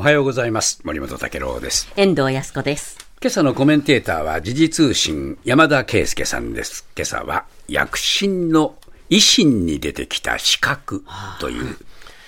おはようございます。森本武郎です。遠藤康子です。今朝のコメンテーターは時事通信山田圭介さんです。今朝は躍進の維新に出てきた資格という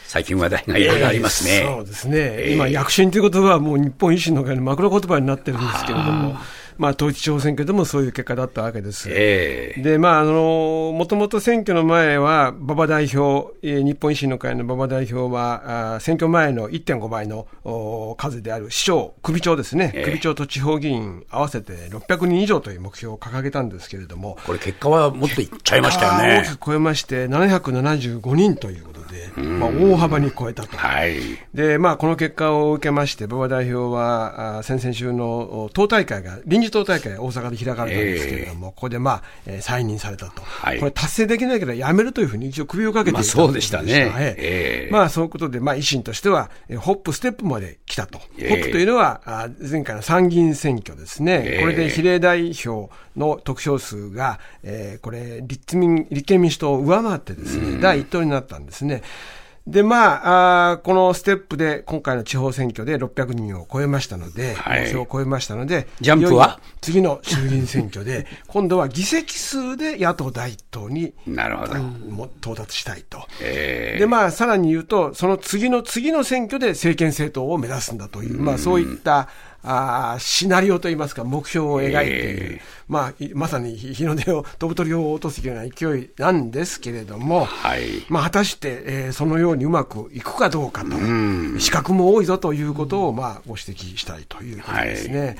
最近話題がいろいろありますね。そうですね、今、躍進という言葉はもう日本維新の会の枕言葉になってるんですけれども、まあ、統一地方選挙でもそういう結果だったわけです。ええで、まあ、あの、もともと選挙の前は、馬場代表、えー日本維新の会の馬場代表は、あー選挙前の1.5倍のお数である市長、首長ですね、ええ首長と地方議員合わせて600人以上という目標を掲げたんですけれども、これ結果はもっといっちゃいましたよあー大ねき。く超えまして、775人ということで、まあ、大幅に超えたと。はい。で、まあ、この結果を受けまして、馬場代表は、あ先々週のお党大会が、臨時党大会が大阪で開かれたんですけれども、ここで、まあ、えー再任されたと、はい。これ、達成できないけど、辞めるというふうに一応、首をかけていたまあそうでしたね。ええ。まあ、そういうことで、まあ、維新としては、えーホップ、ステップまで来たと、ええ。ホップというのは、あ前回の参議院選挙ですね、ええ。これで比例代表の得票数が、えーこれ立民、立憲民主党を上回ってですね、第一党になったんですね。で、まああーこのステップで、今回の地方選挙で600人を超えましたので、はいを超えましたので、ジャンプは？次の衆議院選挙で、今度は議席数で野党第一党になるほど。も到達したいと。ええで、まあ、さらに言うと、その次の次の選挙で政権政党を目指すんだという、まあ、そういった、あーシナリオといいますか、目標を描いている、えまあ、いまさに日日の出を、飛ぶ鳥を落とすような勢いなんですけれども、はい。まあ、果たして、えーそのようにうまくいくかどうかと、資格も多いぞということを、まあ、ご指摘したいということですね。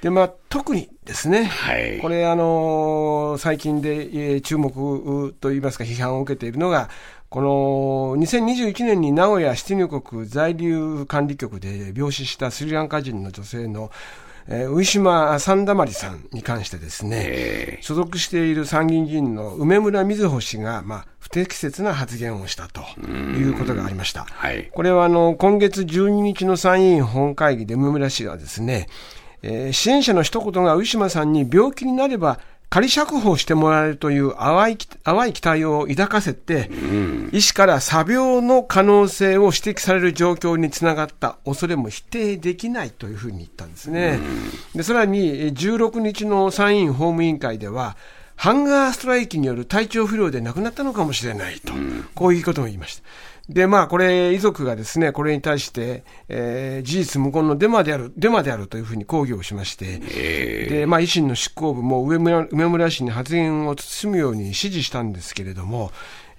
で、まあ、特にですね、はい。これ、あのー最近で、えー注目といいますか、批判を受けているのが、この2021年に名古屋出入国在留管理局で病死したスリランカ人の女性の、えー、上島三田まりさんに関してですね、え所属している参議院議員の梅村瑞穂氏が、まあ、不適切な発言をしたということがありました。はい。これはあの今月12日の参議院本会議で梅村氏がですね、えー支援者の一言がウィシュマさんに病気になれば仮釈放してもらえるという淡いき淡い期待を抱かせて、医師から詐病の可能性を指摘される状況につながった恐れも否定できないというふうに言ったんですね。でさらにえー16日の参院法務委員会では、ハンガーストライキによる体調不良で亡くなったのかもしれないと、こういうことも言いました。で、まあ、これ、遺族がですね、これに対して、えー事実無根のデマである、デマであるというふうに抗議をしまして、で、まあ、維新の執行部も上村梅村氏に発言を慎むように指示したんですけれども、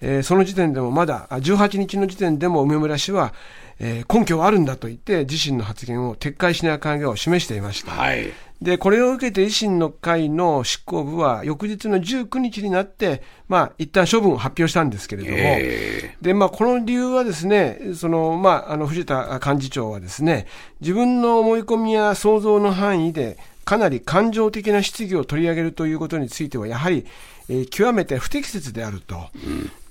えーその時点でもまだ、あ18日の時点でも梅村氏は、えー根拠はあるんだと言って、自身の発言を撤回しない考えを示していました。はい。で、これを受けて維新の会の執行部は、翌日の19日になって、まあ、一旦処分を発表したんですけれども、えで、まあ、この理由はですね、その、まあ、あの、藤田幹事長はですね、自分の思い込みや想像の範囲で、かなり感情的な質疑を取り上げるということについては、やはり、えー極めて不適切であると、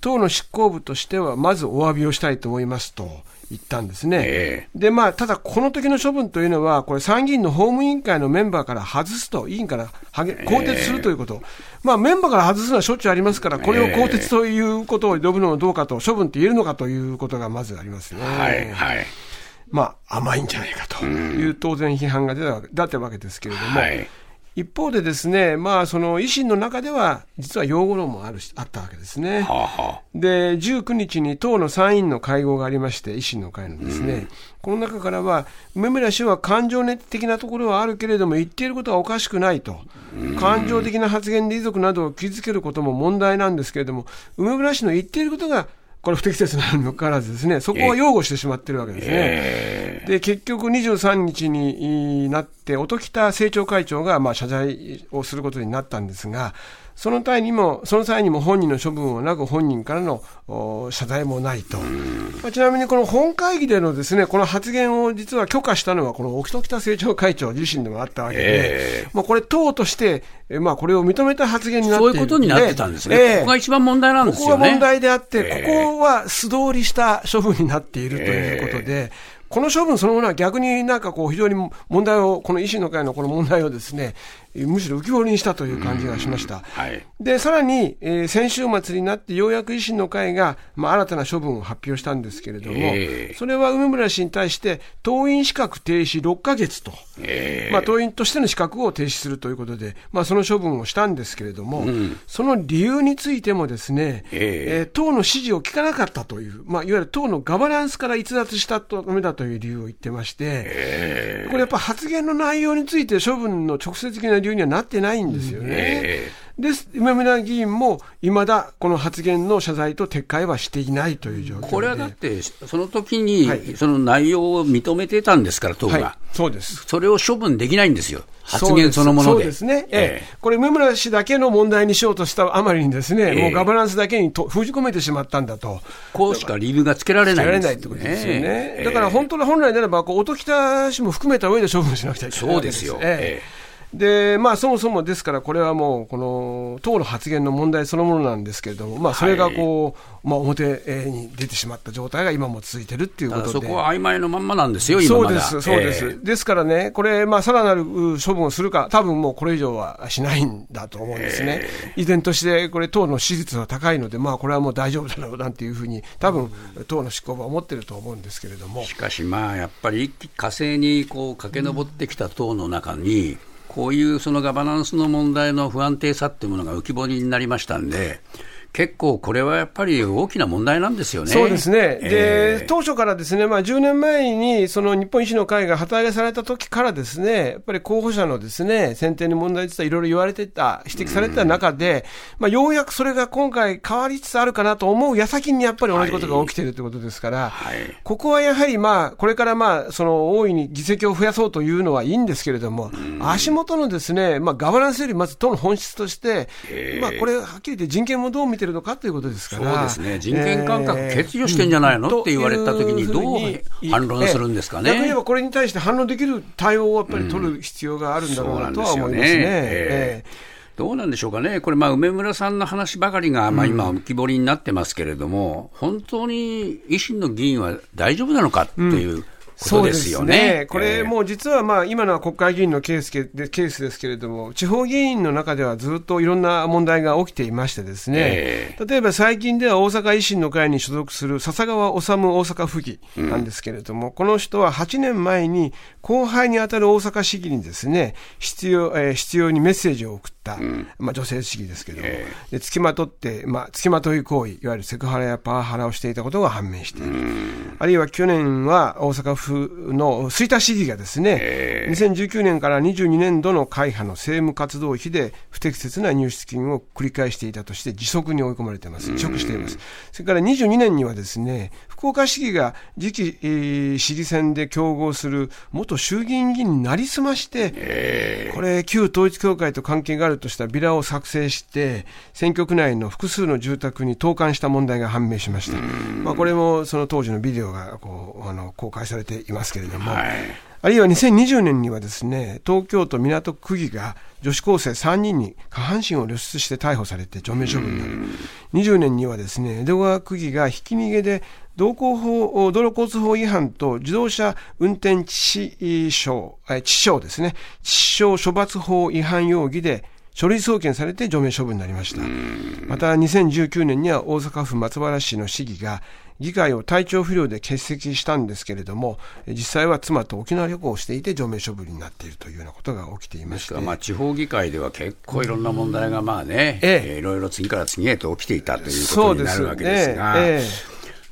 党の執行部としては、まずお詫びをしたいと思いますと言ったんですね。えで、まあ、ただ、この時の処分というのは、これ、参議院の法務委員会のメンバーから外すと、委員から更迭するということ、まあ、メンバーから外すのはしょっちゅうありますから、これを更迭ということを呼ぶのもどうかと、処分って言えるのかということがまずありますね。はい。はい。まあ、甘いんじゃないかという、当然批判が出たわけ出たわけですけれども、はい一方でですね、まあ、その維新の中では、実は擁護論もあるしあったわけですね。はあ、はで、19日に党の参院の会合がありまして、維新の会のですね、この中からは、梅村氏は感情的なところはあるけれども、言っていることはおかしくないと、感情的な発言で遺族などを傷つけることも問題なんですけれども、梅村氏の言っていることが、これ不適切なのかかわらずですね、そこは擁護してしまってるわけですね。えで、結局23日になって、音喜多政調会長がまあ謝罪をすることになったんですが、その際にも、その際にも本人の処分をなく本人からのお謝罪もないと。まあちなみにこの本会議でのですね、この発言を実は許可したのはこの沖田政調会長自身でもあったわけで、えまあこれ党として、えまあこれを認めた発言になっているそういうことになってたんですね。ええここが一番問題なんですよね。ここが問題であって、ええここは素通りした処分になっているということで、この処分そのものは逆になんかこう非常に問題を、この維新の会のこの問題をですね、むしろ浮き彫りにしたという感じがしました。はい。で、さらに、えー先週末になって、ようやく維新の会が、まあ、新たな処分を発表したんですけれども、ええ。それは梅村氏に対して、党員資格停止6ヶ月と、えまあ、党員としての資格を停止するということで、まあ、その処分をしたんですけれども、その理由についてもですね、ええ。えー党の指示を聞かなかったという、まあ、いわゆる党のガバナンスから逸脱したためだという理由を言ってまして、これやっぱ発言の内容について処分の直接的な理由にはなってないんですよね。えです。梅村議員もいまだこの発言の謝罪と撤回はしていないという状況で。これはだって、その時にはい。その内容を認めてたんですから、党が。はい、そうです。それを処分できないんですよ、発言そのもので。そうですね、ええ。これ、梅村氏だけの問題にしようとしたあまりにですね、ええ。もうガバナンスだけにと封じ込めてしまったんだと。こうしか理由がつけられないいってことですよね。ええ。だから本当の本来ならば、こう音喜多氏も含めた上で処分しなくちゃいけないそうですよ。ええで、まあ、そもそもですから、これはもう、この党の発言の問題そのものなんですけれども、まあ、それがこう、まあ、表に出てしまった状態が今も続いてるっていうことで。そこは曖昧のまんまなんですよ、今まだ。そうです、そうです。ええですからね、これ、まあ、さらなるう処分をするか、多分もうこれ以上はしないんだと思うんですね。依然として、これ、党の支持率は高いので、まあ、これはもう大丈夫だろうなんていうふうに、多分党の執行部は思ってると思うんですけれども。しかしまあ、やっぱり火星にこう駆け上ってきた党の中に、こういうそのガバナンスの問題の不安定さっていうものが浮き彫りになりましたんで、結構これはやっぱり大きな問題なんですよね。そうですね、でえ。え当初からですね、まあ、10年前にその日本維新の会が旗揚げされた時からですね、やっぱり候補者のですね選定に問題実はいろいろ言われてた、指摘されてた中で、まあ、ようやくそれが今回、変わりつつあるかなと思う矢先にやっぱり同じことが起きているということですから、はい。ここはやはり、まあ、これからまあその大いに議席を増やそうというのはいいんですけれども、足元のですね、まあ、ガバナンスよりまず党の本質として、まあ、これ、はっきり言って人権もどう見てるのかということですから。そうですね、人権感覚欠如してんじゃないの、って言われたときに、どう反論するんですかね？逆に言えばこれに対して反論できる対応をやっぱり取る必要があるんだろうなとは思いますね。ええ。どうなんでしょうかね、これ、まあ、梅村さんの話ばかりが、まあ、今、浮き彫りになってますけれども、本当に維新の議員は大丈夫なのかっていうことですよね。これ、もう実はまあ今のは国会議員のケースけでケースですけれども、地方議員の中ではずっといろんな問題が起きていまして、ですね、え例えば最近では大阪維新の会に所属する笹川治大阪府議なんですけれども、この人は8年前に後輩に当たる大阪市議にですね必要,、えー必要にメッセージを送った、まあ、女性市議ですけれども、えで付きまとって、まあ、付きまとい行為、いわゆるセクハラやパワハラをしていたことが判明している。あるいは去年は大阪府の吹田市議がですね、2019年から22年度の会派の政務活動費で不適切な入出金を繰り返していたとして辞職に追い込まれています。辞職しています。それから22年にはですね、福岡市議が次期、えー市議選で競合する元衆議院議員になりすまして、これ、旧統一教会と関係があるとしたビラを作成して、選挙区内の複数の住宅に投函した問題が判明しました。まあ、これもその当時のビデオがこうあの公開されていますけれども、はいあるいは2020年にはですね、東京都港区議が女子高生3人に下半身を露出して逮捕されて除名処分になる。20年にはですね、江戸川区議がひき逃げで道交法、道路交通法違反と自動車運転致死傷、え致死傷ですね、致死傷処罰法違反容疑で書類送検されて除名処分になりました。また2019年には大阪府松原市の市議が議会を体調不良で欠席したんですけれども、実際は妻と沖縄旅行をしていて除名処分になっているというようなことが起きていまして。まあ、地方議会では結構いろんな問題がまあね、えいろいろ次から次へと起きていたということになるわけですが、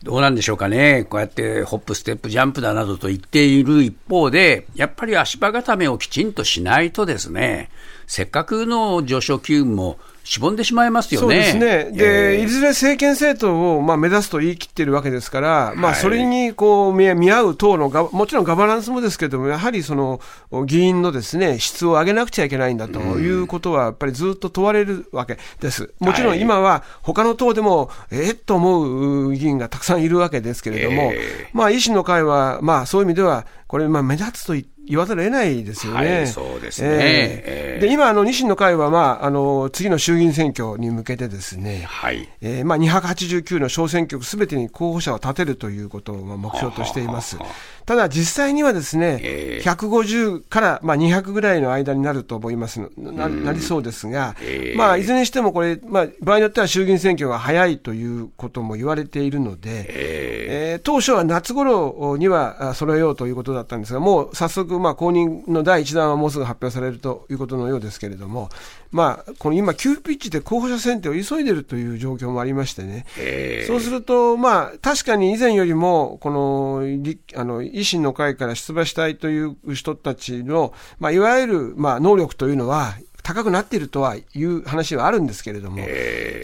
どうなんでしょうかね、こうやってホップ、ステップ、ジャンプだなどと言っている一方で、やっぱり足場固めをきちんとしないとですね、せっかくの上昇機運もしぼんでしまいますよね。そうですね。で、えーいずれ政権政党を、まあ、目指すと言い切っているわけですから、まあ、はいそれに、こう、見見合う党のが、もちろんガバナンスもですけれども、やはりその、議員のですね、質を上げなくちゃいけないんだということは、やっぱりずっと問われるわけです。もちろん今は、他の党でも、えっと思う議員がたくさんいるわけですけれども、えまあ、維新の会は、まあ、そういう意味では、これ、まあ、目立つと言言わざるを得ないですよね。はいそうですね。えーで、今、あの、維新の会は、まあ、あの、次の衆議院選挙に向けてですね、はい。えーまあ、289の小選挙区すべてに候補者を立てるということをまあ目標としています。ただ、実際にはですね、えー150からまあ200ぐらいの間になると思います。のななりそうですが、えーまあ、いずれにしてもこれ、まあ、場合によっては衆議院選挙が早いということも言われているので、えー当初は夏頃にはあ揃えようということだったんですが、もう早速、まあ、公認の第一弾はもうすぐ発表されるということのようですけれども、まあ、この今、急ピッチで候補者選定を急いでいるという状況もありましてね、えー。そうすると、まあ、確かに以前よりも、この、立あの、維新の会から出馬したいという人たちの、まあ、いわゆる、まあ、能力というのは、高くなっているとはいう話はあるんですけれども、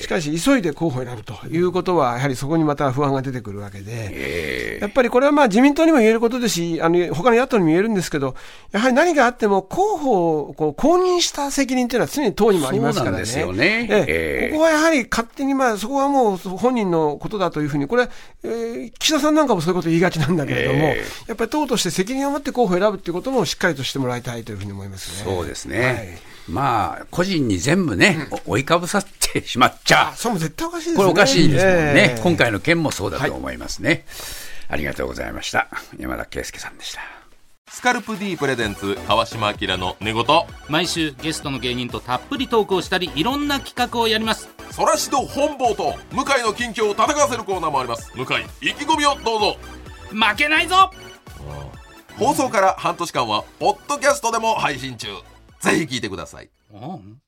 しかし、急いで候補を選ぶということは、やはりそこにまた不安が出てくるわけで、やっぱりこれはまあ自民党にも言えることですし、あの他の野党にも言えるんですけど、やはり何があっても候補をこう公認した責任というのは常に党にもありますからね。そうなんですよね。ええ。ええ。ここはやはり勝手に、まあ、そこはもう本人のことだというふうに、これ、えー岸田さんなんかもそういうことを言いがちなんだけれども、えやっぱり党として責任を持って候補を選ぶということもしっかりとしてもらいたいというふうに思いますね。そうですね。はい。まあ、個人に全部ね、追いかぶさってしまっちゃあ、それも絶対おかしいですね。これおかしいですもんね。ええ。今回の件もそうだと思いますね。ありがとうございました。山田圭介さんでした。スカルプ D プレゼンツ川島明の寝言。毎週ゲストの芸人とたっぷりトークをしたりいろんな企画をやります。そらしど本坊と向井の近況を戦わせるコーナーもあります。向井意気込みをどうぞ。負けないぞ！放送から半年間はポッドキャストでも配信中。ぜひ聞いてくださいうん